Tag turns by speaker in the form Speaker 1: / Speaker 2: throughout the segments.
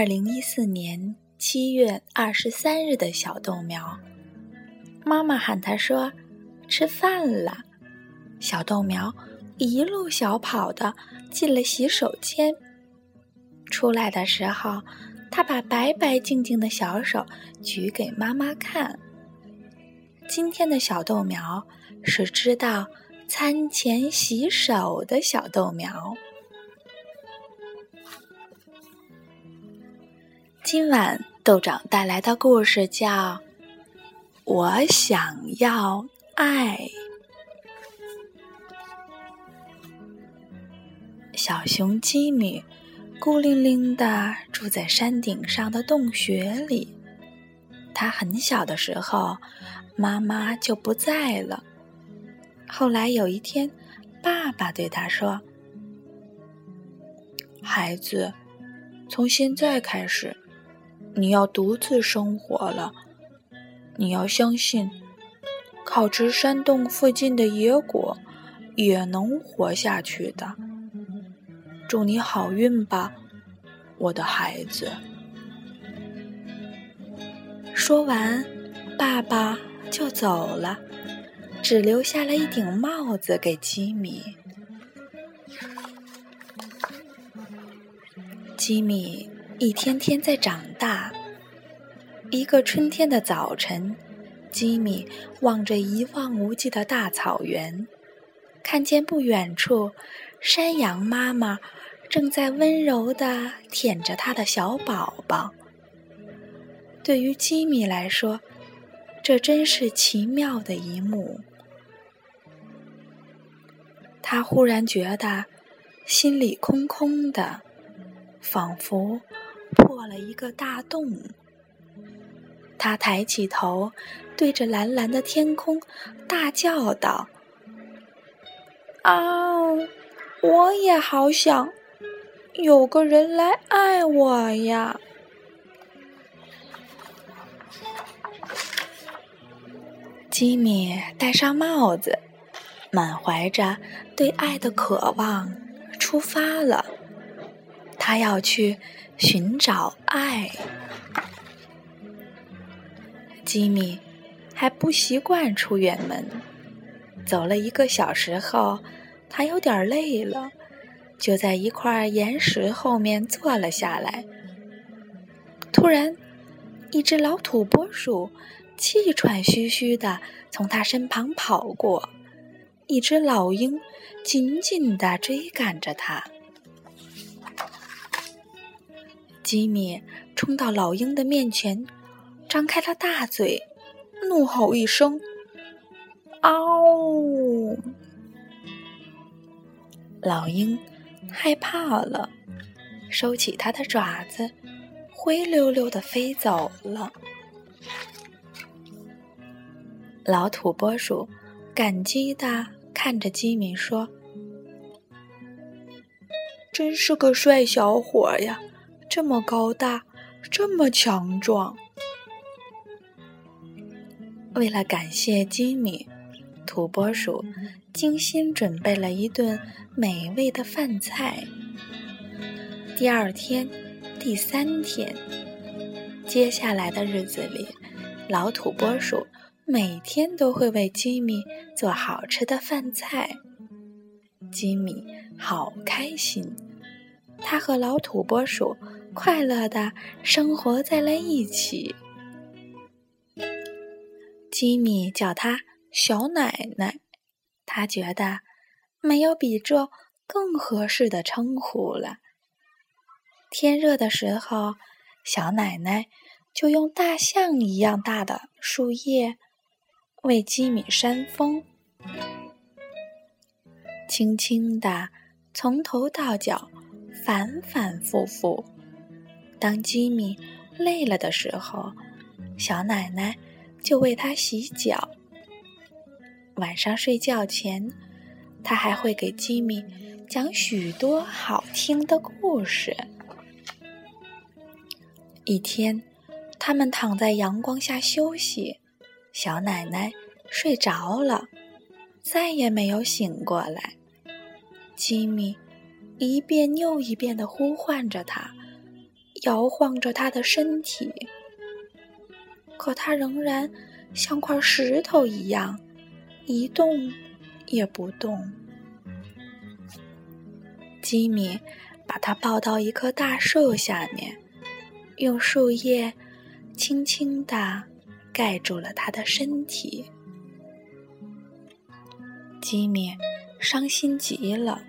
Speaker 1: 二零一四年七月二十三日的小豆苗，妈妈喊他说：“吃饭了。”小豆苗一路小跑的进了洗手间。出来的时候，他把白白净净的小手举给妈妈看。今天的小豆苗是知道餐前洗手的小豆苗。今晚豆长带来的故事叫《我想要爱》。小熊吉米孤零零的住在山顶上的洞穴里。他很小的时候，妈妈就不在了。后来有一天，爸爸对他说：“孩子，从现在开始。”你要独自生活了，你要相信，靠吃山洞附近的野果也能活下去的。祝你好运吧，我的孩子。说完，爸爸就走了，只留下了一顶帽子给吉米。吉米。一天天在长大。一个春天的早晨，吉米望着一望无际的大草原，看见不远处，山羊妈妈正在温柔地舔着它的小宝宝。对于吉米来说，这真是奇妙的一幕。他忽然觉得心里空空的，仿佛……破了一个大洞，他抬起头，对着蓝蓝的天空大叫道：“啊，我也好想有个人来爱我呀！”吉米戴上帽子，满怀着对爱的渴望，出发了。他要去。寻找爱，吉米还不习惯出远门。走了一个小时后，他有点累了，就在一块岩石后面坐了下来。突然，一只老土拨鼠气喘吁吁的从他身旁跑过，一只老鹰紧紧的追赶着他。吉米冲到老鹰的面前，张开了大嘴，怒吼一声：“嗷！”老鹰害怕了，收起它的爪子，灰溜溜的飞走了。老土拨鼠感激的看着吉米说：“真是个帅小伙呀！”这么高大，这么强壮。为了感谢吉米，土拨鼠精心准备了一顿美味的饭菜。第二天，第三天，接下来的日子里，老土拨鼠每天都会为吉米做好吃的饭菜。吉米好开心，他和老土拨鼠。快乐的生活在了一起。吉米叫她小奶奶，他觉得没有比这更合适的称呼了。天热的时候，小奶奶就用大象一样大的树叶为吉米扇风，轻轻的从头到脚，反反复复。当吉米累了的时候，小奶奶就为他洗脚。晚上睡觉前，他还会给吉米讲许多好听的故事。一天，他们躺在阳光下休息，小奶奶睡着了，再也没有醒过来。吉米一遍又一遍的呼唤着他。摇晃着他的身体，可他仍然像块石头一样，一动也不动。吉米把他抱到一棵大树下面，用树叶轻轻地盖住了他的身体。吉米伤心极了，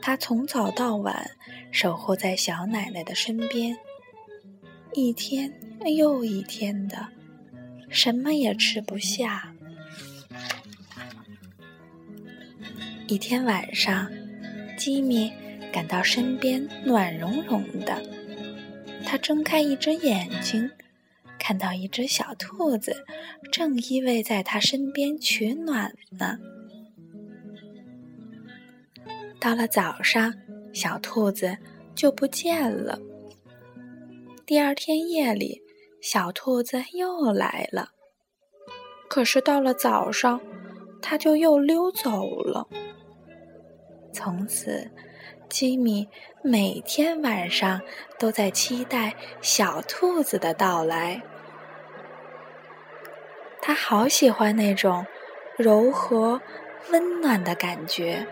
Speaker 1: 他从早到晚守护在小奶奶的身边，一天又一天的，什么也吃不下。一天晚上。吉米感到身边暖融融的，他睁开一只眼睛，看到一只小兔子正依偎在他身边取暖呢。到了早上，小兔子就不见了。第二天夜里，小兔子又来了，可是到了早上，它就又溜走了。从此，吉米每天晚上都在期待小兔子的到来。他好喜欢那种柔和、温暖的感觉。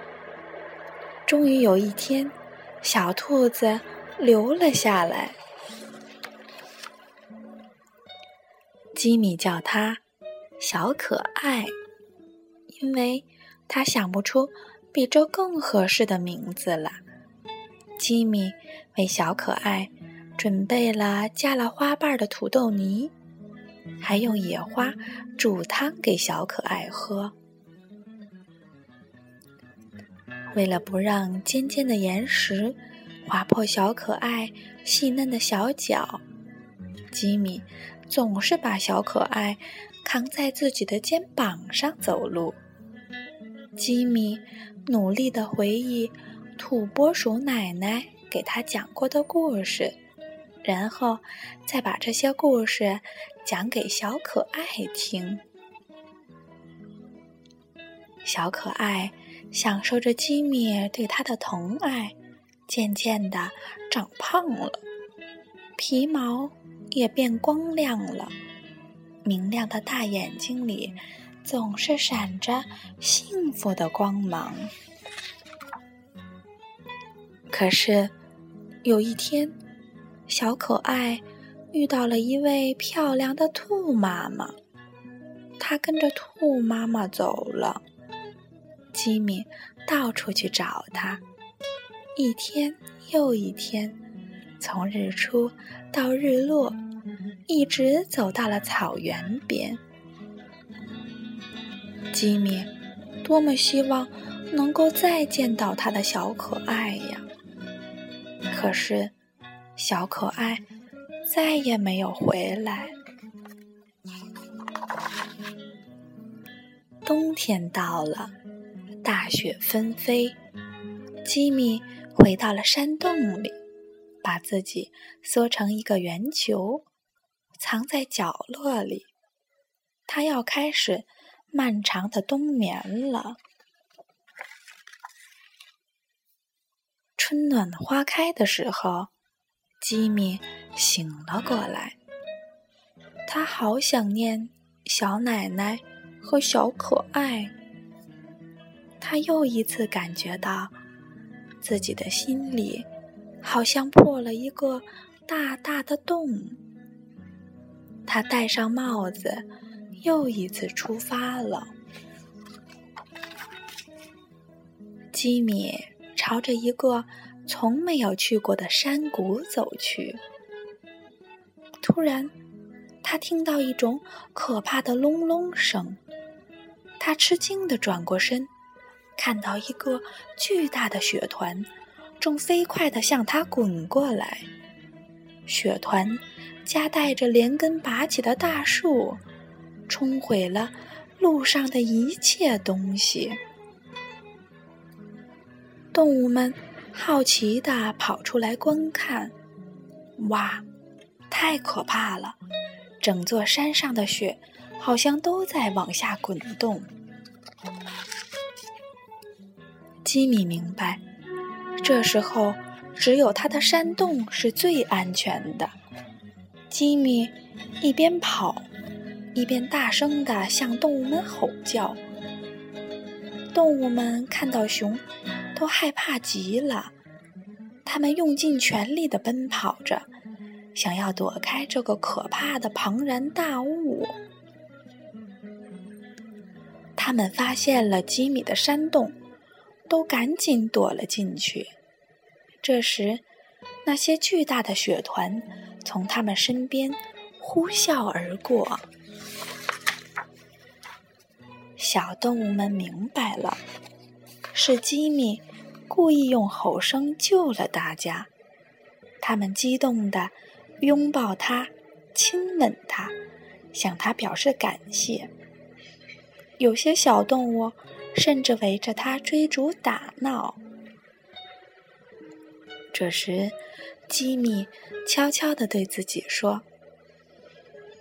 Speaker 1: 终于有一天，小兔子留了下来。吉米叫它“小可爱”，因为他想不出。比这更合适的名字了。吉米为小可爱准备了加了花瓣的土豆泥，还用野花煮汤给小可爱喝。为了不让尖尖的岩石划破小可爱细嫩的小脚，吉米总是把小可爱扛在自己的肩膀上走路。吉米。努力的回忆土拨鼠奶奶给他讲过的故事，然后再把这些故事讲给小可爱听。小可爱享受着吉米对他的疼爱，渐渐的长胖了，皮毛也变光亮了，明亮的大眼睛里。总是闪着幸福的光芒。可是，有一天，小可爱遇到了一位漂亮的兔妈妈，他跟着兔妈妈走了。吉米到处去找他，一天又一天，从日出到日落，一直走到了草原边。吉米，多么希望能够再见到他的小可爱呀！可是，小可爱再也没有回来。冬天到了，大雪纷飞，吉米回到了山洞里，把自己缩成一个圆球，藏在角落里。他要开始。漫长的冬眠了。春暖花开的时候，吉米醒了过来。他好想念小奶奶和小可爱。他又一次感觉到自己的心里好像破了一个大大的洞。他戴上帽子。又一次出发了。吉米朝着一个从没有去过的山谷走去。突然，他听到一种可怕的隆隆声。他吃惊地转过身，看到一个巨大的雪团正飞快地向他滚过来。雪团夹带着连根拔起的大树。冲毁了路上的一切东西。动物们好奇地跑出来观看。哇，太可怕了！整座山上的雪好像都在往下滚动。吉米明白，这时候只有他的山洞是最安全的。吉米一边跑，一边大声地向动物们吼叫。动物们看到熊，都害怕极了。他们用尽全力地奔跑着，想要躲开这个可怕的庞然大物。他们发现了吉米的山洞，都赶紧躲了进去。这时，那些巨大的雪团从他们身边呼啸而过。小动物们明白了，是吉米故意用吼声救了大家。他们激动地拥抱他，亲吻他，向他表示感谢。有些小动物甚至围着他追逐打闹。这时，吉米悄悄地对自己说：“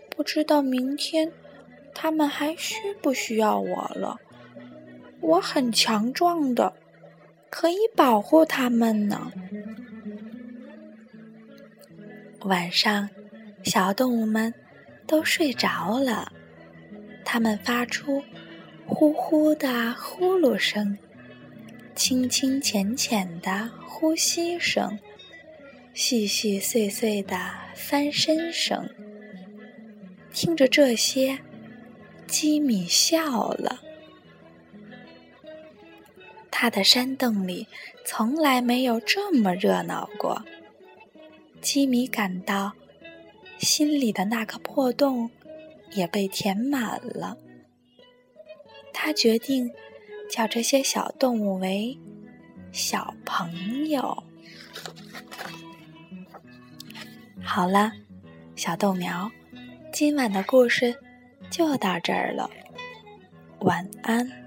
Speaker 1: 不知道明天。”他们还需不需要我了？我很强壮的，可以保护他们呢。晚上，小动物们都睡着了，它们发出呼呼的呼噜声，轻轻浅浅的呼吸声，细细碎碎的翻身声。听着这些。吉米笑了，他的山洞里从来没有这么热闹过。吉米感到心里的那个破洞也被填满了。他决定叫这些小动物为小朋友。好了，小豆苗，今晚的故事。就到这儿了，晚安。